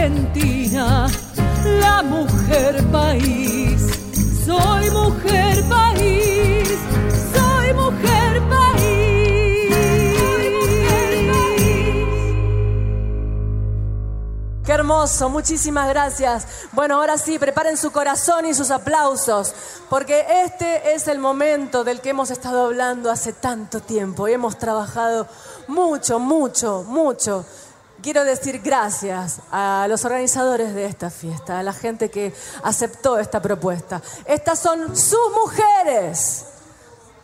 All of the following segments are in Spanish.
Argentina, la mujer país. Soy mujer país, soy mujer país. Qué hermoso, muchísimas gracias. Bueno, ahora sí, preparen su corazón y sus aplausos, porque este es el momento del que hemos estado hablando hace tanto tiempo y hemos trabajado mucho, mucho, mucho. Quiero decir gracias a los organizadores de esta fiesta, a la gente que aceptó esta propuesta. Estas son sus mujeres,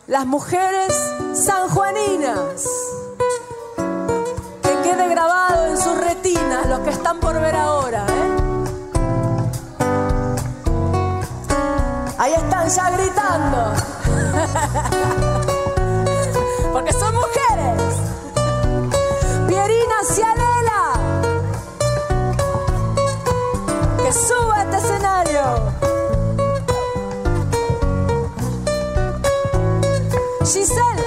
las mujeres sanjuaninas. Que quede grabado en sus retinas los que están por ver ahora. ¿eh? Ahí están ya gritando. Porque son mujeres. Pierina Cialela. Que suba este escenario. Giselle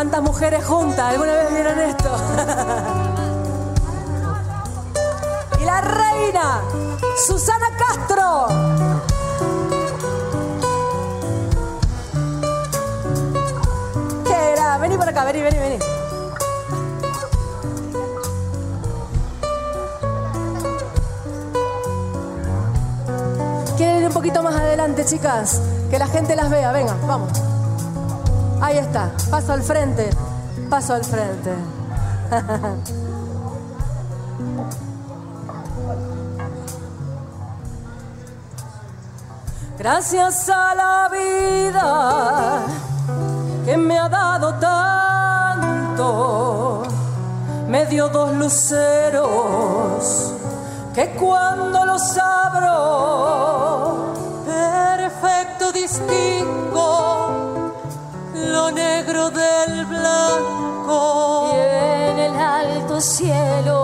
Tantas mujeres juntas, ¿alguna vez vieron esto? y la reina, Susana Castro. ¿Qué era? Vení por acá, vení, vení, vení. ¿Quieren ir un poquito más adelante, chicas? Que la gente las vea, venga, vamos. Ahí está, paso al frente, paso al frente. Gracias a la vida que me ha dado tanto, me dio dos luceros que cuando los abro, perfecto distingo lo negro del blanco. Y en el alto cielo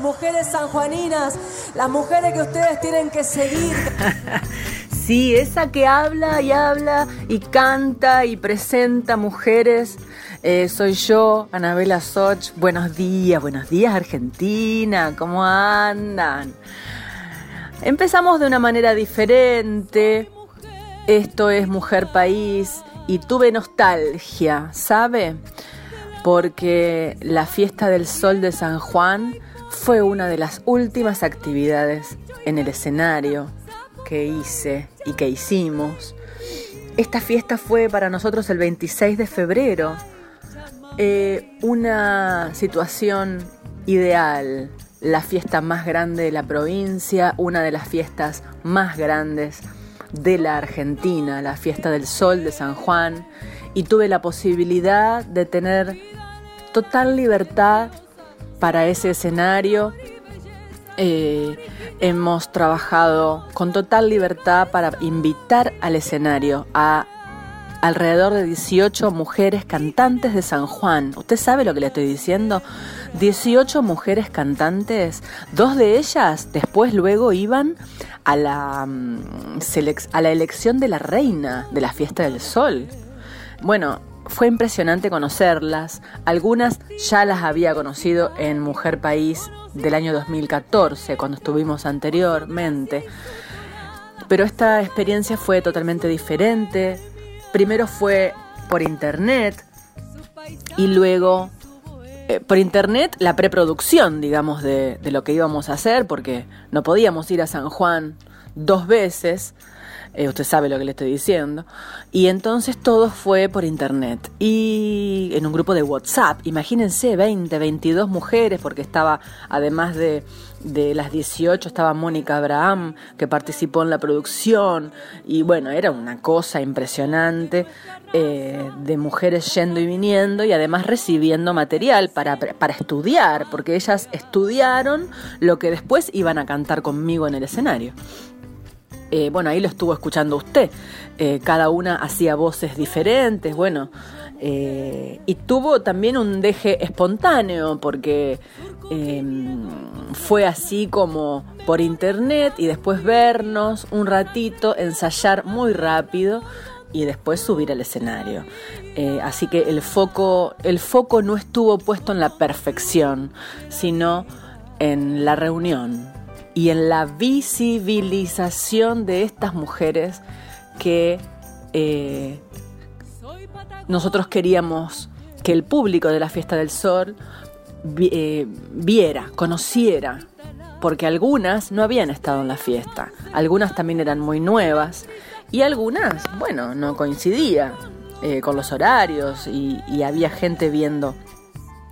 mujeres sanjuaninas, las mujeres que ustedes tienen que seguir. sí, esa que habla y habla y canta y presenta mujeres. Eh, soy yo, Anabela Soch. Buenos días, buenos días Argentina, ¿cómo andan? Empezamos de una manera diferente. Esto es Mujer País y tuve nostalgia, ¿sabe? Porque la fiesta del sol de San Juan fue una de las últimas actividades en el escenario que hice y que hicimos. Esta fiesta fue para nosotros el 26 de febrero, eh, una situación ideal, la fiesta más grande de la provincia, una de las fiestas más grandes de la Argentina, la fiesta del Sol de San Juan, y tuve la posibilidad de tener total libertad para ese escenario. Eh, hemos trabajado con total libertad para invitar al escenario a alrededor de 18 mujeres cantantes de San Juan. ¿Usted sabe lo que le estoy diciendo? 18 mujeres cantantes, dos de ellas después luego iban a la, mm, a la elección de la reina de la fiesta del sol. Bueno, fue impresionante conocerlas. Algunas ya las había conocido en Mujer País del año 2014, cuando estuvimos anteriormente. Pero esta experiencia fue totalmente diferente. Primero fue por internet y luego eh, por internet la preproducción, digamos, de, de, lo que íbamos a hacer, porque no podíamos ir a San Juan dos veces. Eh, usted sabe lo que le estoy diciendo. Y entonces todo fue por internet. Y en un grupo de WhatsApp, imagínense, 20, 22 mujeres, porque estaba, además de, de las 18, estaba Mónica Abraham, que participó en la producción. Y bueno, era una cosa impresionante eh, de mujeres yendo y viniendo y además recibiendo material para, para estudiar, porque ellas estudiaron lo que después iban a cantar conmigo en el escenario. Eh, bueno, ahí lo estuvo escuchando usted. Eh, cada una hacía voces diferentes, bueno. Eh, y tuvo también un deje espontáneo, porque em, fue así como por internet y después vernos un ratito, ensayar muy rápido y después subir al escenario. así que el foco, el foco no estuvo puesto en la perfección, sino en la reunión, y en la visibilización de estas mujeres que eh, nosotros queríamos que el público de la Fiesta del Sol eh, viera, conociera, porque algunas no habían estado en la fiesta, algunas también eran muy nuevas y algunas, bueno, no coincidía eh, con los horarios y había gente viendo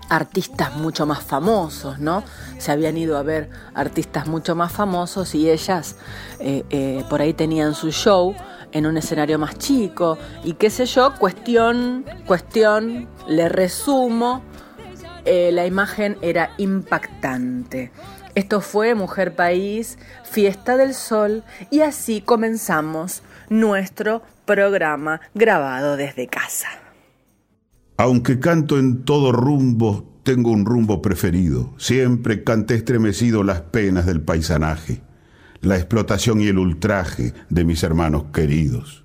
artistas mucho más famosos, ¿no? Se habían ido a ver artistas mucho más famosos y ellas eh, eh, por ahí tenían su show en un escenario más chico y qué sé yo, cuestión, cuestión, le resumo, eh, la imagen era impactante. Esto fue Mujer País, Fiesta del Sol y así comenzamos nuestro programa grabado desde casa. Aunque canto en todo rumbo, tengo un rumbo preferido. Siempre canté estremecido las penas del paisanaje, la explotación y el ultraje de mis hermanos queridos.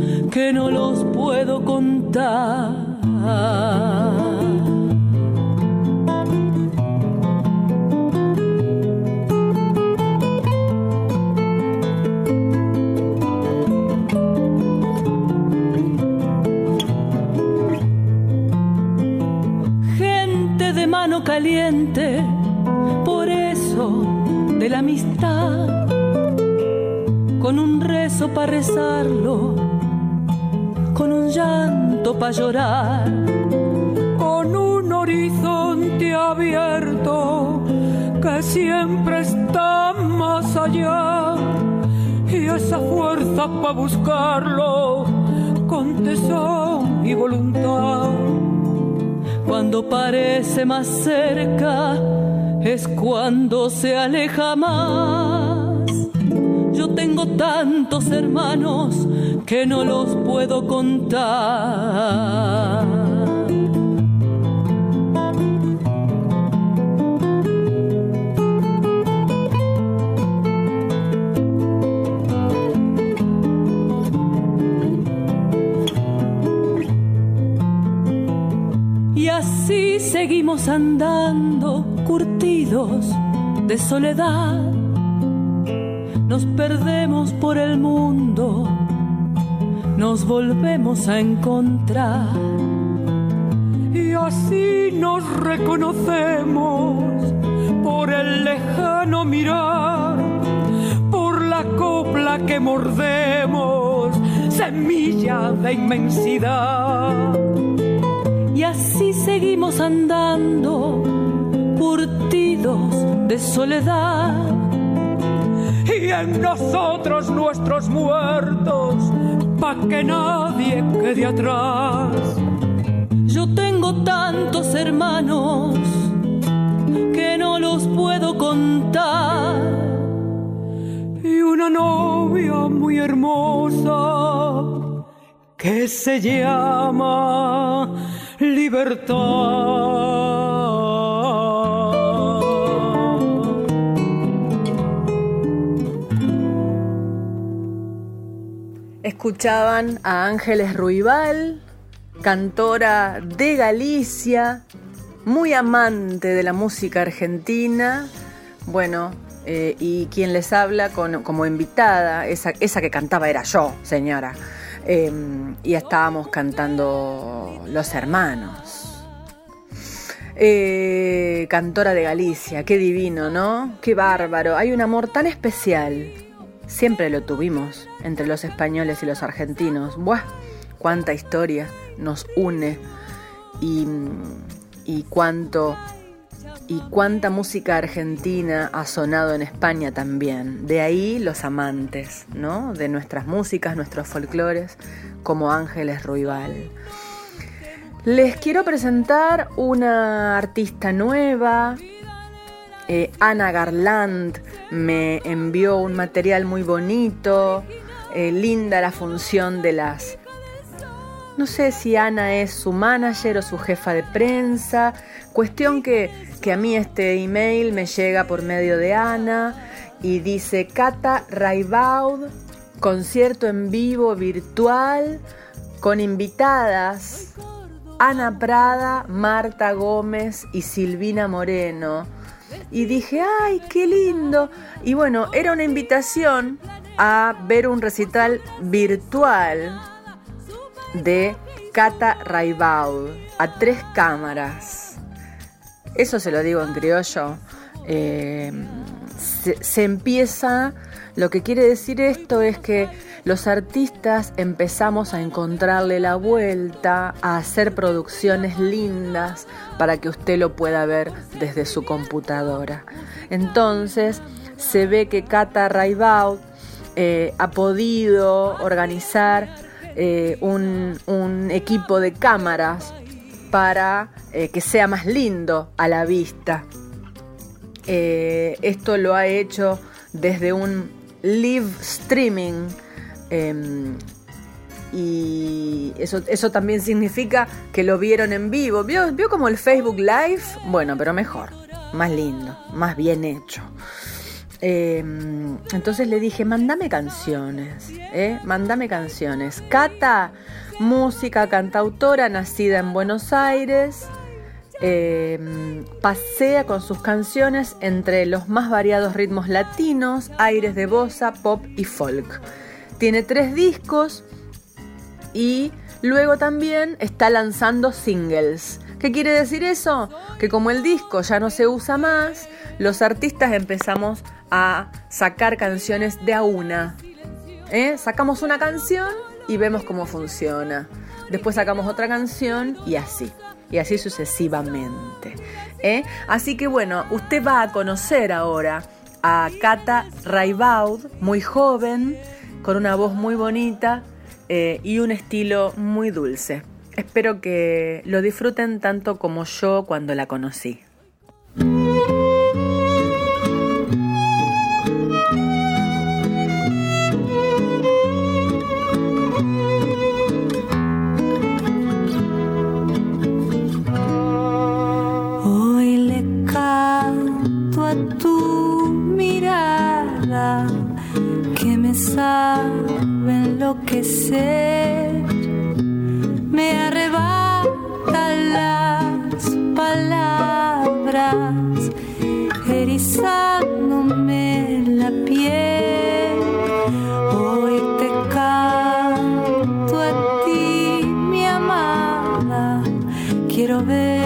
que no los puedo contar. Gente de mano caliente, por eso de la amistad con un rezo para rezarlo, llanto para llorar, con un horizonte abierto que siempre está más allá. Y esa fuerza para buscarlo con tesón y voluntad. Cuando parece más cerca es cuando se aleja más. Yo tengo tantos hermanos que no los puedo contar. Y así seguimos andando curtidos de soledad nos perdemos por el mundo, nos volvemos a encontrar. Y así nos reconocemos por el lejano mirar, por la copla que mordemos, semilla de inmensidad. Y así seguimos andando, curtidos de soledad y en nosotros nuestros muertos, pa' que nadie quede atrás. Yo tengo tantos hermanos que no los puedo contar. Y una novia muy hermosa que se llama libertad. Escuchaban a Ángeles Ruibal, cantora de Galicia, muy amante de la música argentina, bueno, eh, y quien les habla como invitada, esa, esa, que cantaba era yo, señora, em, y estábamos cantando Los Hermanos. Eh, cantora de Galicia, qué divino, ¿no? Qué bárbaro, hay un amor tan especial Siempre lo tuvimos entre los españoles y los argentinos. ¡Buah! Cuánta historia nos une y, y cuánto y cuánta música argentina ha sonado en España también. De ahí los amantes, ¿no? De nuestras músicas, nuestros folclores, como Ángeles Ruibal. Les quiero presentar una artista nueva, eh, Ana Garland me envió un material muy bonito, eh, linda la función de las... No sé si Ana es su manager o su jefa de prensa. Cuestión que, que a mí este email me llega por medio de Ana y dice Cata Raibaud, concierto en vivo virtual con invitadas Ana Prada, Marta Gómez y Silvina Moreno y dije, ay, qué lindo. Y bueno, era una invitación a ver un recital virtual de Cata Raibaud a tres cámaras. Eso se lo digo en criollo. Eh, se empieza, lo que quiere decir esto es que los artistas empezamos a encontrarle la vuelta, a hacer producciones lindas para que usted lo pueda ver desde su computadora. Entonces se ve que Cata Raibaud eh, ha podido organizar eh, un, equipo de cámaras para eh, que sea más lindo a la vista. esto lo ha hecho desde un live streaming Em, y eso, eso también significa que lo vieron en vivo. ¿Vio, ¿Vio como el Facebook Live? Bueno, pero mejor, más lindo, más bien hecho. Em, entonces le dije, mándame canciones, ¿eh? Mándame canciones. Cata, música, cantautora, nacida en Buenos Aires, em, pasea con sus canciones entre los más variados ritmos latinos, aires de bossa, pop y folk. Tiene tres discos y luego también está lanzando singles. ¿Qué quiere decir eso? Que como el disco ya no se usa más, los artistas empezamos a sacar canciones de a una. ¿Eh? Sacamos una canción y vemos cómo funciona. Después sacamos otra canción y así. Y así sucesivamente. ¿Eh? Así que bueno, usted va a conocer ahora a Cata Raibaud, muy joven, con una voz muy bonita eh, y un estilo muy dulce. Espero que lo disfruten tanto como yo cuando la conocí. Enloquecer, me arrebatan las palabras, erizándome la piel. Hoy te canto a ti, mi amada, quiero verte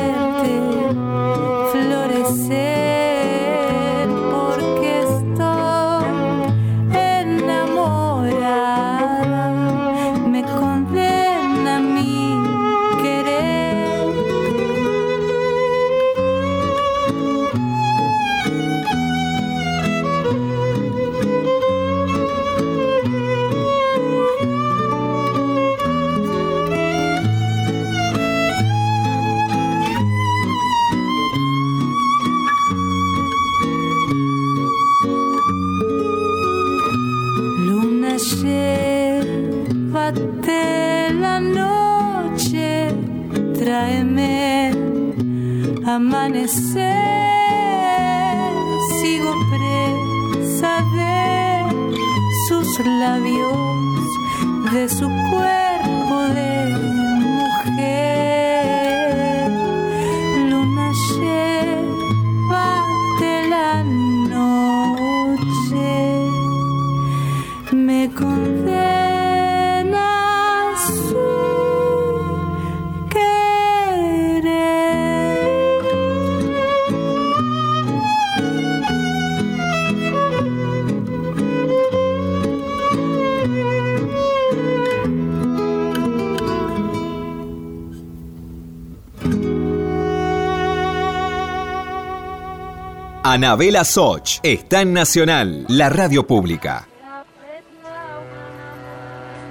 Anabela Soch está en Nacional, la radio pública.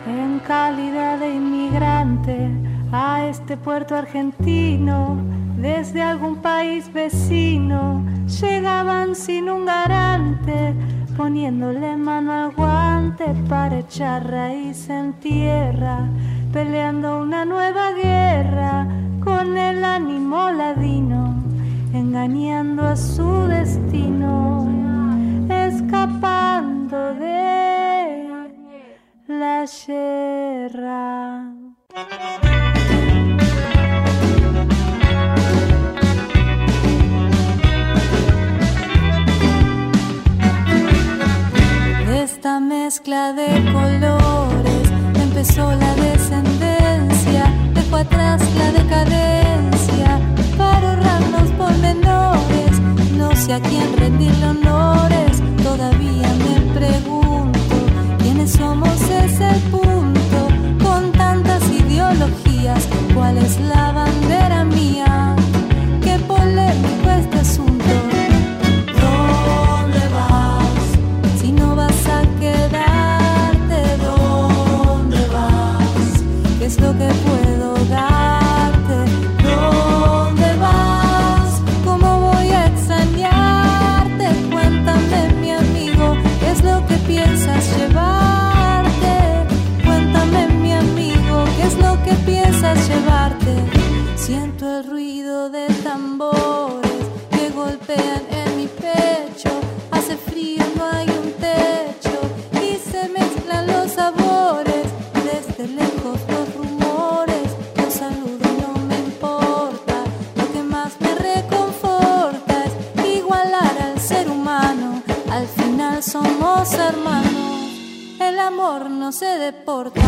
En calidad de inmigrante a este puerto argentino, desde algún país vecino, llegaban sin un garante, poniéndole mano al guante para echar raíz en tierra, peleando una nueva guerra con el ánimo ladino, engañando a su destino, escapando de la guerra. De esta mezcla de colores empezó la descendencia, dejó atrás la decadencia para ahorrar los pormenores. No sé a quién rendirle honores, todavía me pregunto quiénes somos, es el punto. Con tantas ideologías, ¿cuál es la bandera Siento el ruido de tambores que golpean en mi pecho. Hace frío, no hay un techo y se mezclan los sabores. Desde lejos los rumores, los saludo, no me importa. Lo que más me reconforta es igualar al ser humano. Al final somos hermanos, el amor no se deporta.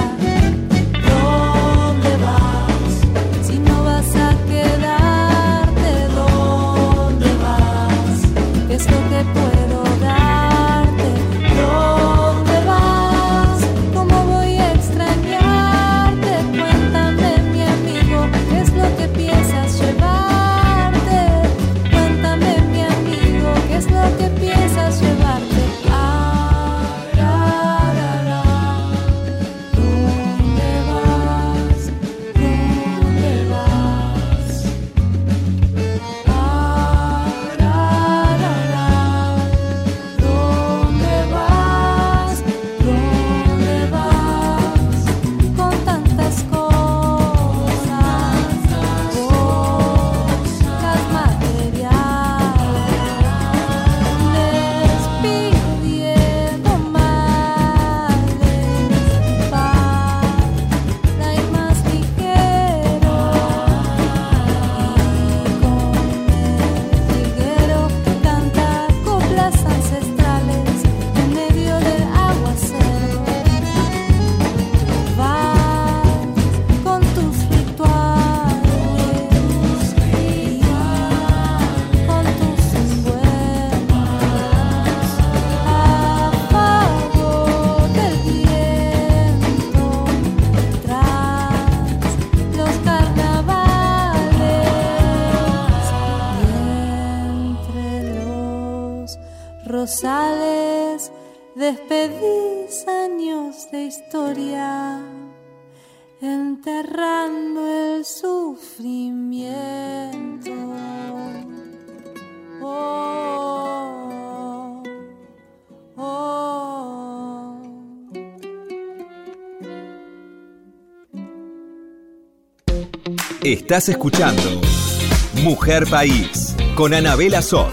Despedís años de historia enterrando el sufrimiento. Oh, oh. Estás escuchando Mujer País con Anabela Soch.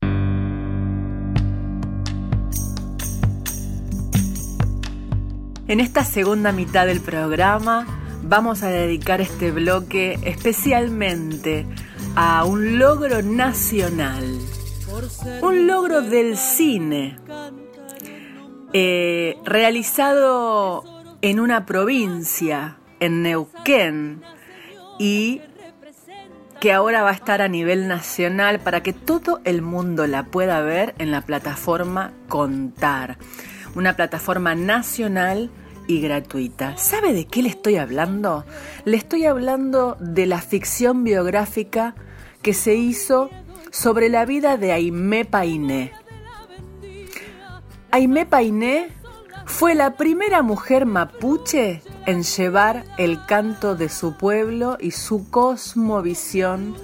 En esta segunda mitad del programa vamos a dedicar este bloque especialmente a un logro nacional, un logro del cine, eh, realizado en una provincia, en Neuquén, y que ahora va a estar a nivel nacional para que todo el mundo la pueda ver en la plataforma Contar, una plataforma nacional y gratuita. ¿Sabe de qué le estoy hablando? Le estoy hablando de la ficción biográfica que se hizo sobre la vida de Aimé Painé. Aimé Painé fue la primera mujer mapuche en llevar el canto de su pueblo y su cosmovisión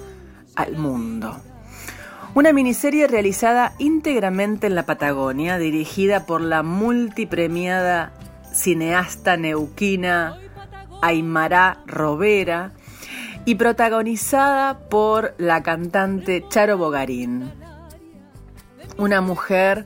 al mundo. Una miniserie realizada íntegramente en la Patagonia, dirigida por la multipremiada cineasta neuquina Aymara Robera y protagonizada por la cantante Charo Bogarín, una mujer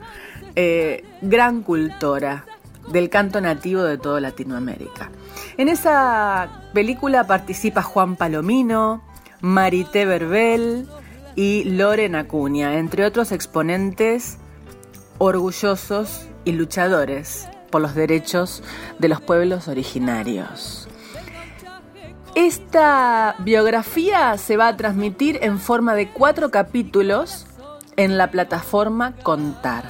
eh, gran cultora del canto nativo de toda Latinoamérica. En esa película participa Juan Palomino, Marité Verbel y Loren Acuña, entre otros exponentes orgullosos y luchadores por los derechos de los pueblos originarios. Esta biografía se va a transmitir en forma de cuatro capítulos en la plataforma Contar.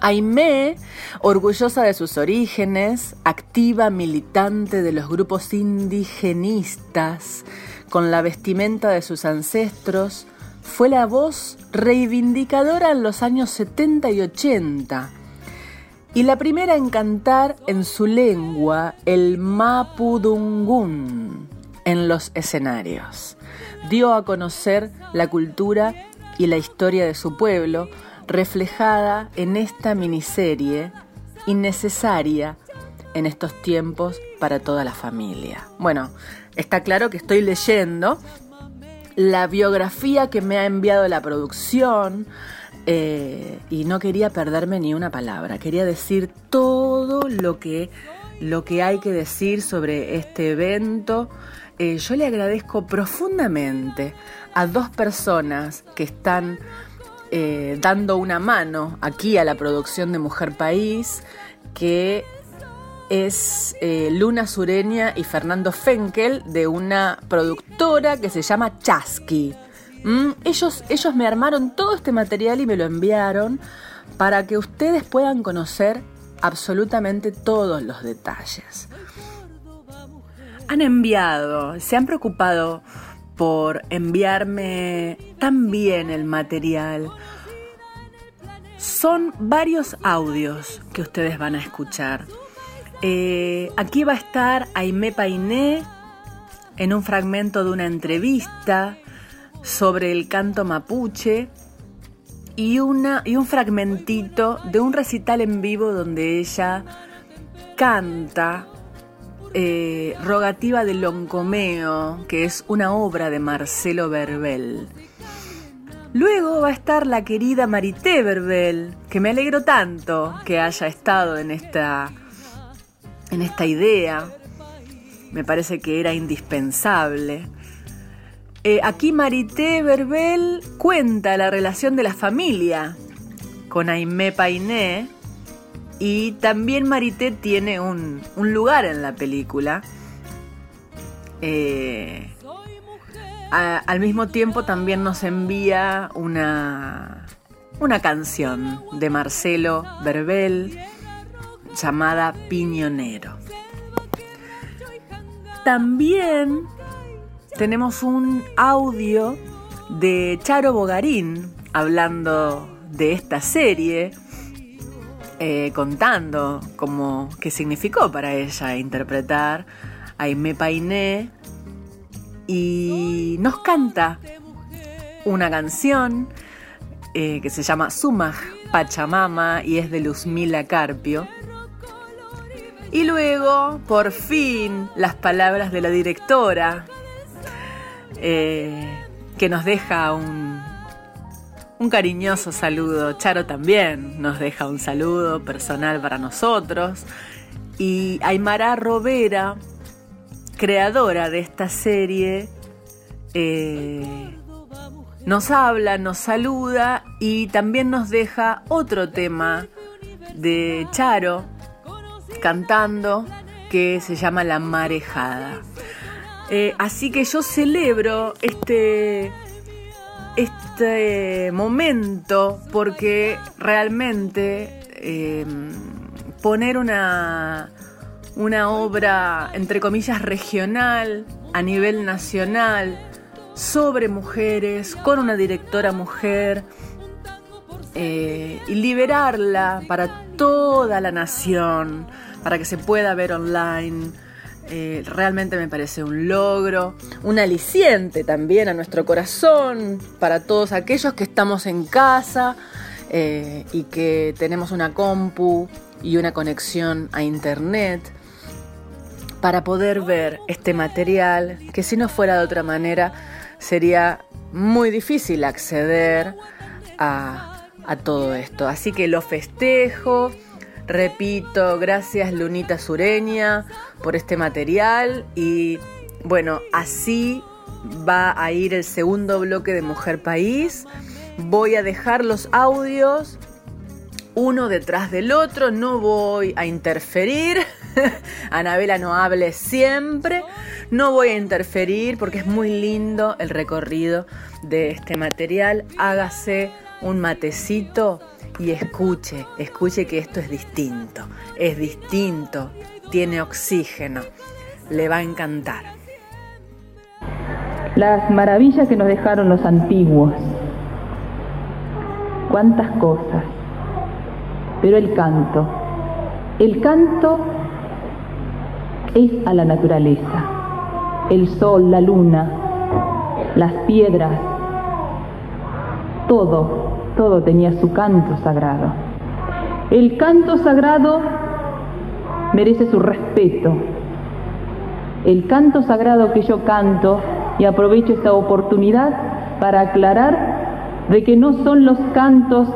Aimé, orgullosa de sus orígenes, activa militante de los grupos indigenistas, con la vestimenta de sus ancestros, fue la voz reivindicadora en los años 70 y 80 y la primera en cantar en su lengua el mapudungún en los escenarios. Dio a conocer la cultura y la historia de su pueblo, reflejada en esta miniserie innecesaria en estos tiempos para toda la familia. Bueno, está claro que estoy leyendo la biografía que me ha enviado la producción eh, y no quería perderme ni una palabra, quería decir todo lo que, lo que hay que decir sobre este evento. Eh, yo le agradezco profundamente a dos personas que están eh, dando una mano aquí a la producción de Mujer País, que es Luna Sureña y Fernando Fenkel de una productora que se llama Chasqui. Mm, ellos, ellos me armaron todo este material y me lo enviaron para que ustedes puedan conocer absolutamente todos los detalles. Han enviado, se han preocupado por enviarme también el material. Son varios audios que ustedes van a escuchar. Eh, aquí va a estar Aimé Painé en un fragmento de una entrevista sobre el canto mapuche y, una, y un fragmentito de un recital en vivo donde ella canta eh, Rogativa de Loncomeo, que es una obra de Marcelo Verbel. Luego va a estar la querida Marité Verbel, que me alegro tanto que haya estado en esta, en esta idea. Me parece que era indispensable. Eh, aquí Marité Verbel cuenta la relación de la familia con Aimé Painé, y también Marité tiene un, lugar en la película. Eh, al mismo tiempo también nos envía una, una canción de Marcelo Verbel llamada Piñonero. También tenemos un audio de Charo Bogarín hablando de esta serie, eh, contando cómo, qué significó para ella interpretar a Aimé Painé y nos canta una canción eh, que se llama Sumaj Pachamama y es de Luzmila Carpio. Y luego, por fin, las palabras de la directora, eh, que nos deja un, un cariñoso saludo. Charo también nos deja un saludo personal para nosotros. Y Aymara Robera, creadora de esta serie, eh, nos habla, nos saluda y también nos deja otro tema de Charo cantando que se llama La Marejada. Eh, así que yo celebro este, este momento porque realmente eh, poner una, una obra, entre comillas, regional a nivel nacional, sobre mujeres, con una directora mujer, eh, y liberarla para toda la nación, para que se pueda ver online. Eh, realmente me parece un logro, un aliciente también a nuestro corazón, para todos aquellos que estamos en casa eh, y que tenemos una compu y una conexión a internet para poder ver este material que si no fuera de otra manera sería muy difícil acceder a, todo esto. Así que lo festejo, repito, gracias Lunita Sureña por este material y bueno, así va a ir el segundo bloque de Mujer País. Voy a dejar los audios uno detrás del otro, no voy a interferir. Anabela no hable siempre. No voy a interferir porque es muy lindo el recorrido de este material. Hágase un matecito y escuche, escuche que esto es distinto. Es distinto, tiene oxígeno. Le va a encantar. Las maravillas que nos dejaron los antiguos. Cuántas cosas. Pero el canto. El canto es a la naturaleza, el sol, la luna, las piedras, todo, todo tenía su canto sagrado. El canto sagrado merece su respeto. El canto sagrado que yo canto, y aprovecho esta oportunidad para aclarar de que no son los cantos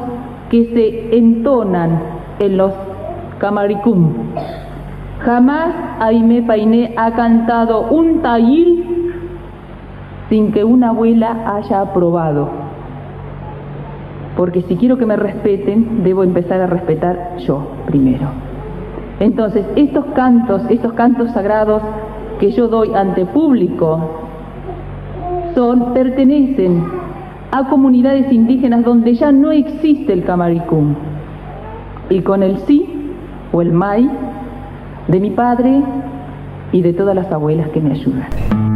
que se entonan en los camaricum, Jamás Aime Painé ha cantado un taíl sin que una abuela haya aprobado. Porque si quiero que me respeten, debo empezar a respetar yo primero. Entonces, estos cantos, estos cantos sagrados que yo doy ante público, son, pertenecen a comunidades indígenas donde ya no existe el camaricum. Y con el sí o el mai de mi padre y de todas las abuelas que me ayudan.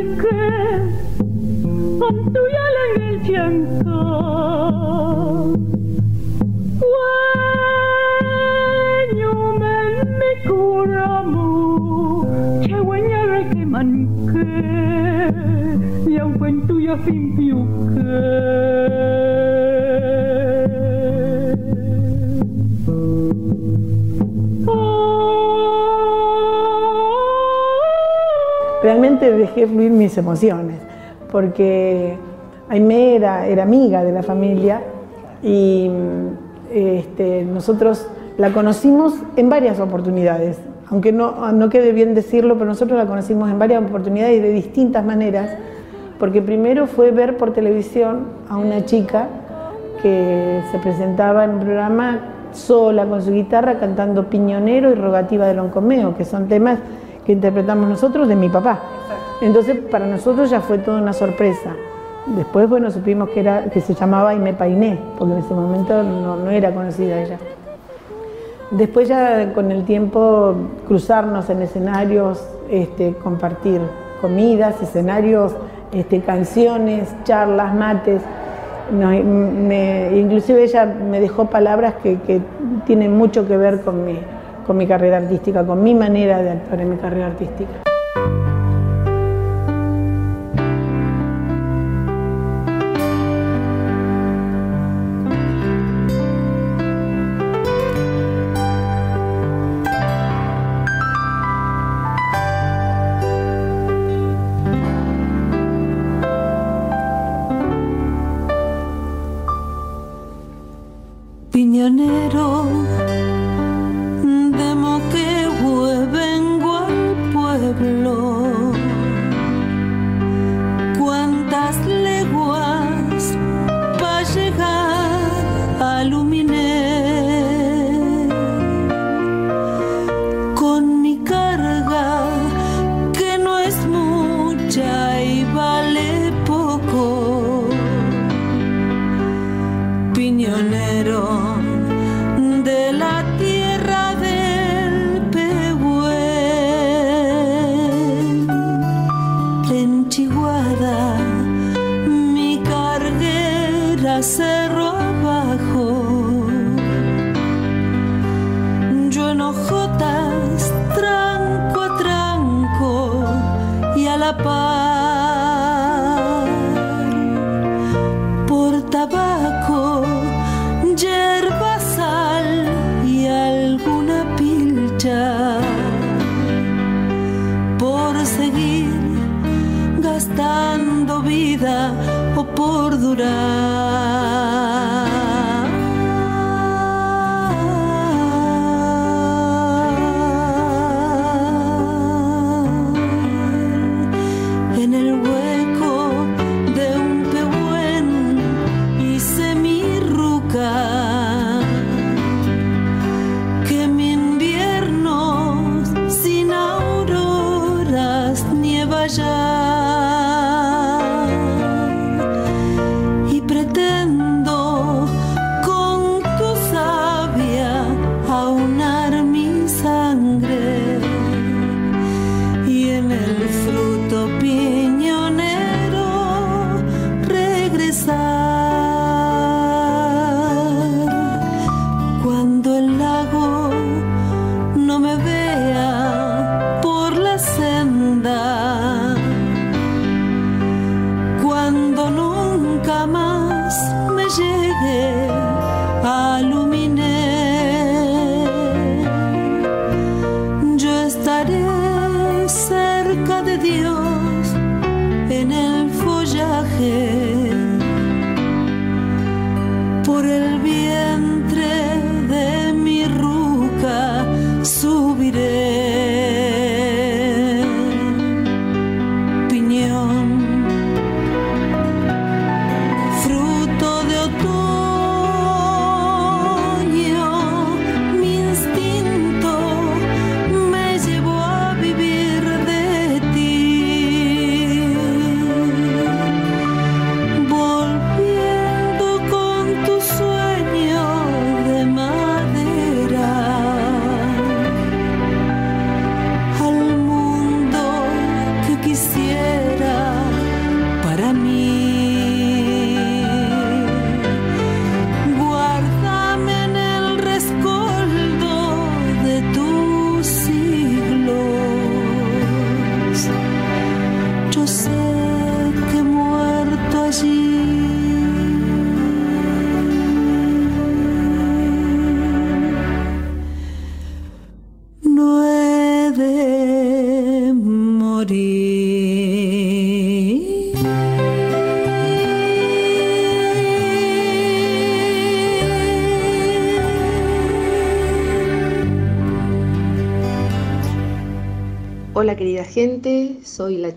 Sancelque, antuyala en el tiempo. Sueño men mi curamu, che guanyare que manque, y un cuento ya fin Dejé fluir mis emociones, porque Aimee era, era amiga de la familia y este, nosotros la conocimos en varias oportunidades, aunque no, no quede bien decirlo, pero nosotros la conocimos en varias oportunidades y de distintas maneras, porque primero fue ver por televisión a una chica que se presentaba en un programa sola con su guitarra cantando Piñonero y Rogativa de Loncomeo, que son temas que interpretamos nosotros de mi papá. Entonces para nosotros ya fue toda una sorpresa. Después, bueno, supimos que, era, que se llamaba Aime Painé, porque en ese momento no, era conocida ella. Después ya con el tiempo cruzarnos en escenarios, este, compartir comidas, escenarios, este, canciones, charlas, mates. No, inclusive ella me dejó palabras que, que tienen mucho que ver con mi, con mi carrera artística, con mi manera de actuar en mi carrera artística.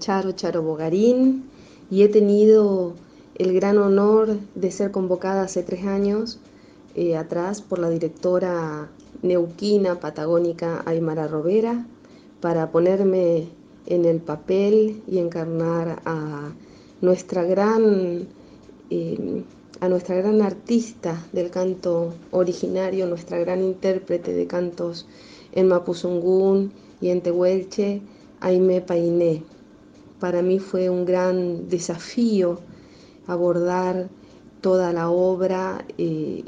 Charo Charo Bogarín y he tenido el gran honor de ser convocada hace tres años eh, atrás por la directora neuquina patagónica Aymara Robera para ponerme en el papel y encarnar a nuestra gran eh, a nuestra gran artista del canto originario, nuestra gran intérprete de cantos en Mapuzungún y en Tehuelche, Aime Painé. Para mí fue un gran desafío abordar toda la obra, eh,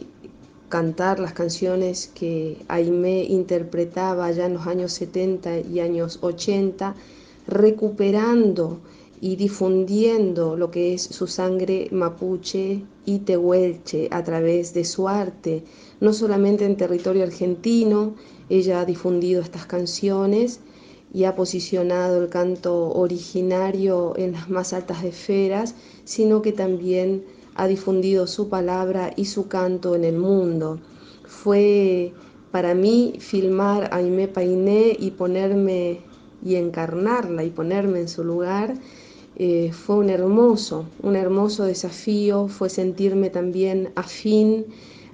cantar las canciones que Aime interpretaba ya en los años 70 y años 80, recuperando y difundiendo lo que es su sangre mapuche y tehuelche a través de su arte, no solamente en territorio argentino, ella ha difundido estas canciones y ha posicionado el canto originario en las más altas esferas, sino que también ha difundido su palabra y su canto en el mundo. Fue para mí filmar a Aimé Painé y ponerme y encarnarla y ponerme en su lugar eh, fue un hermoso, un hermoso desafío, fue sentirme también afín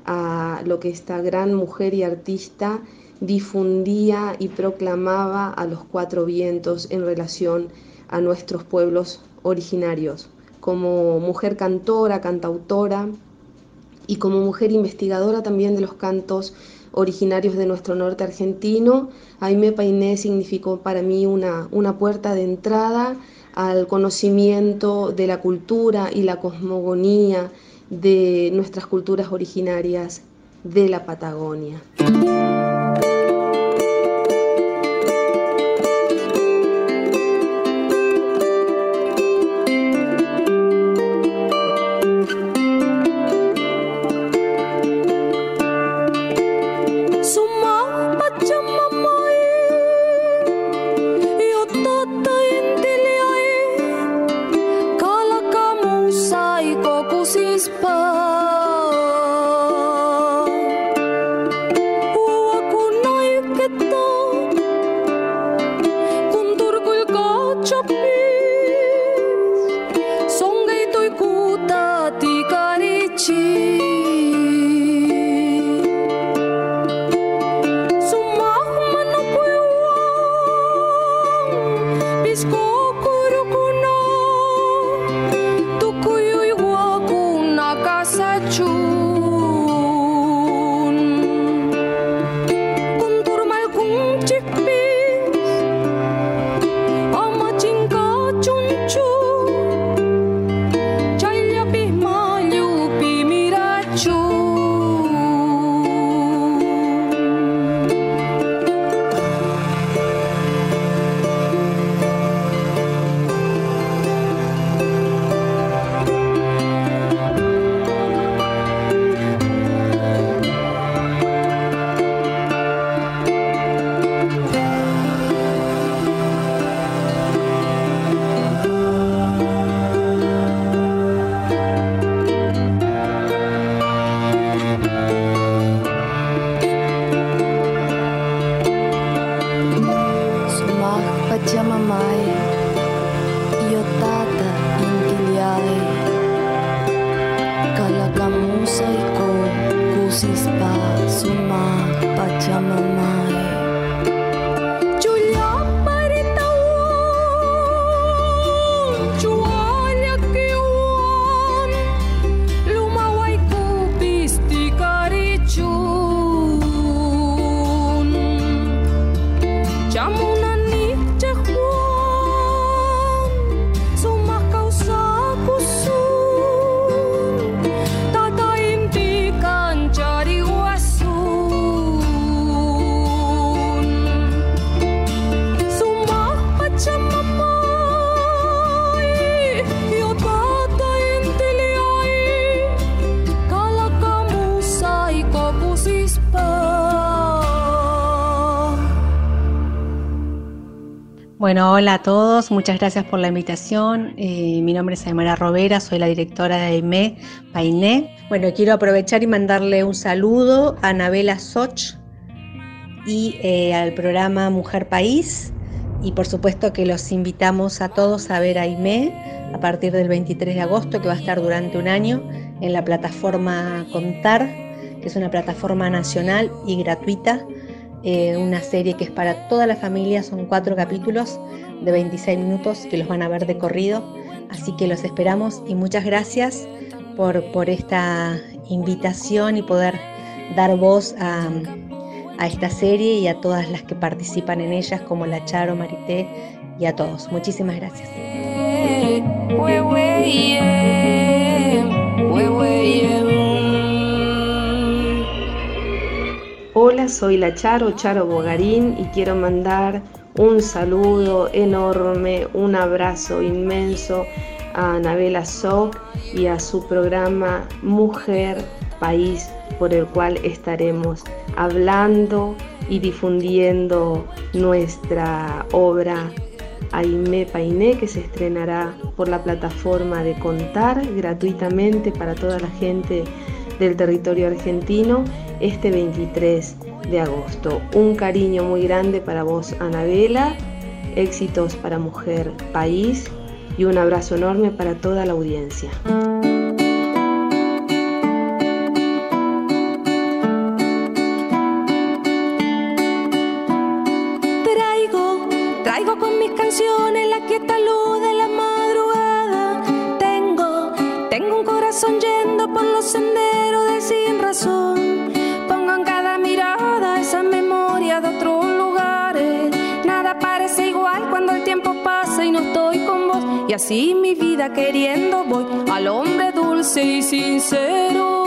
a lo que esta gran mujer y artista difundía y proclamaba a los cuatro vientos en relación a nuestros pueblos originarios. Como mujer cantora, cantautora y como mujer investigadora también de los cantos originarios de nuestro norte argentino, Aime Painé significó para mí una, una puerta de entrada al conocimiento de la cultura y la cosmogonía de nuestras culturas originarias de la Patagonia. Bueno, hola a todos, muchas gracias por la invitación. Eh, mi nombre es Aymara Robera, soy la directora de AIME Painé. Bueno, quiero aprovechar y mandarle un saludo a Anabela Soch y eh, al programa Mujer País Y por supuesto que los invitamos a todos a ver a Aimé a partir del 23 de agosto, que va a estar durante un año en la plataforma Contar, que es una plataforma nacional y gratuita. Eh, una serie que es para toda la familia, son cuatro capítulos de 26 minutos que los van a ver de corrido. Así que los esperamos y muchas gracias por, por esta invitación y poder dar voz a, a esta serie y a todas las que participan en ellas, como la Charo, Marité y a todos. Muchísimas gracias. Hola, soy la Charo, Charo Bogarín y quiero mandar un saludo enorme, un abrazo inmenso a Anabela Soc y a su programa Mujer País por el cual estaremos hablando y difundiendo nuestra obra Aime Painé que se estrenará por la plataforma de Contar gratuitamente para toda la gente del territorio argentino este 23 de agosto. Un cariño muy grande para vos, Anabela. Éxitos para Mujer País y un abrazo enorme para toda la audiencia. Traigo, traigo con mis canciones la quieta luz Pongo en cada mirada esa memoria de otros lugares. Nada parece igual cuando el tiempo pasa y no estoy con vos. Y así mi vida queriendo voy al hombre dulce y sincero.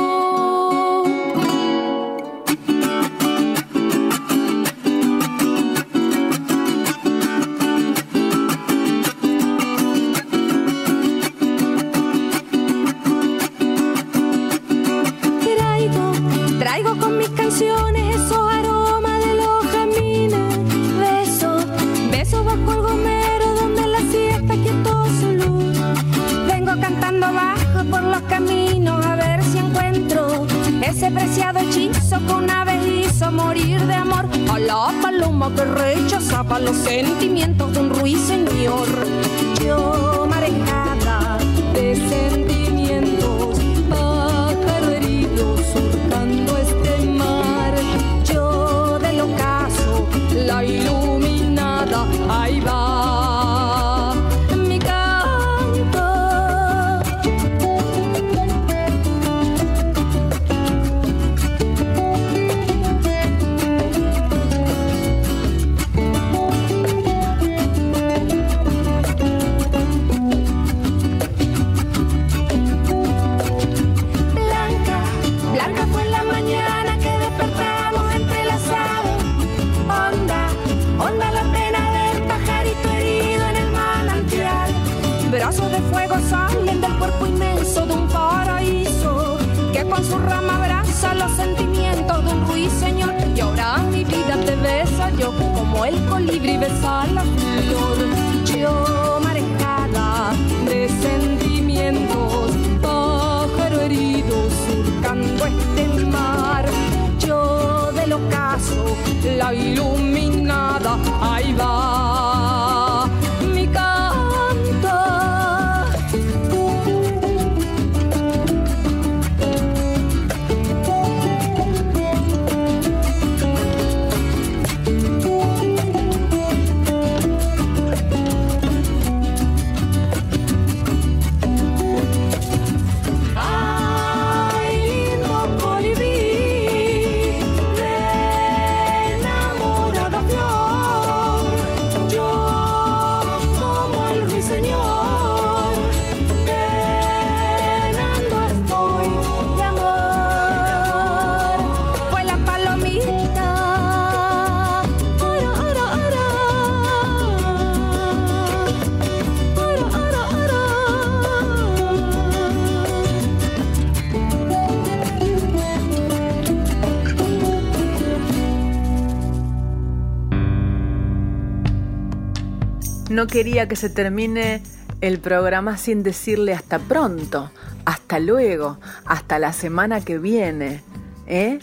Quería que se termine el programa sin decirle hasta pronto, hasta luego, hasta la semana que viene. ¿eh?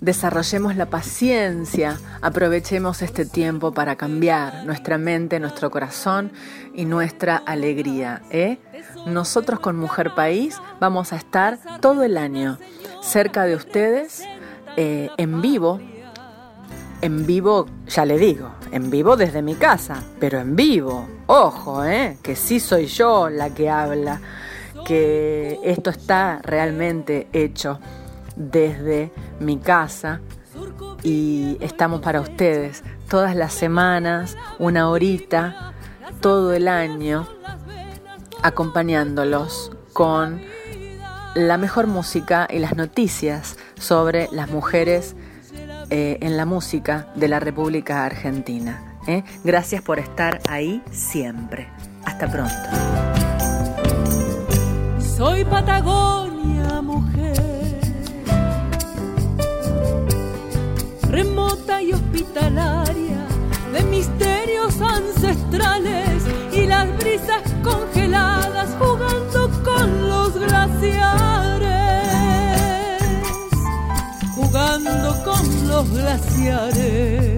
desarrollemos la paciencia, aprovechemos este tiempo para cambiar nuestra mente, nuestro corazón y nuestra alegría. ¿eh? Nosotros con Mujer País vamos a estar todo el año cerca de ustedes, eh, en vivo, en vivo, ya le digo, en vivo desde mi casa, pero en vivo, ojo, ¿eh? que sí soy yo la que habla, que esto está realmente hecho desde mi casa y estamos para ustedes todas las semanas, una horita, todo el año, acompañándolos con la mejor música y las noticias sobre las mujeres eh, en la música de la República Argentina. ¿eh? Gracias por estar ahí siempre. Hasta pronto. Soy Patagonia, mujer remota y hospitalaria, de misterios ancestrales y las brisas congeladas jugando con los glaciares, con los glaciares.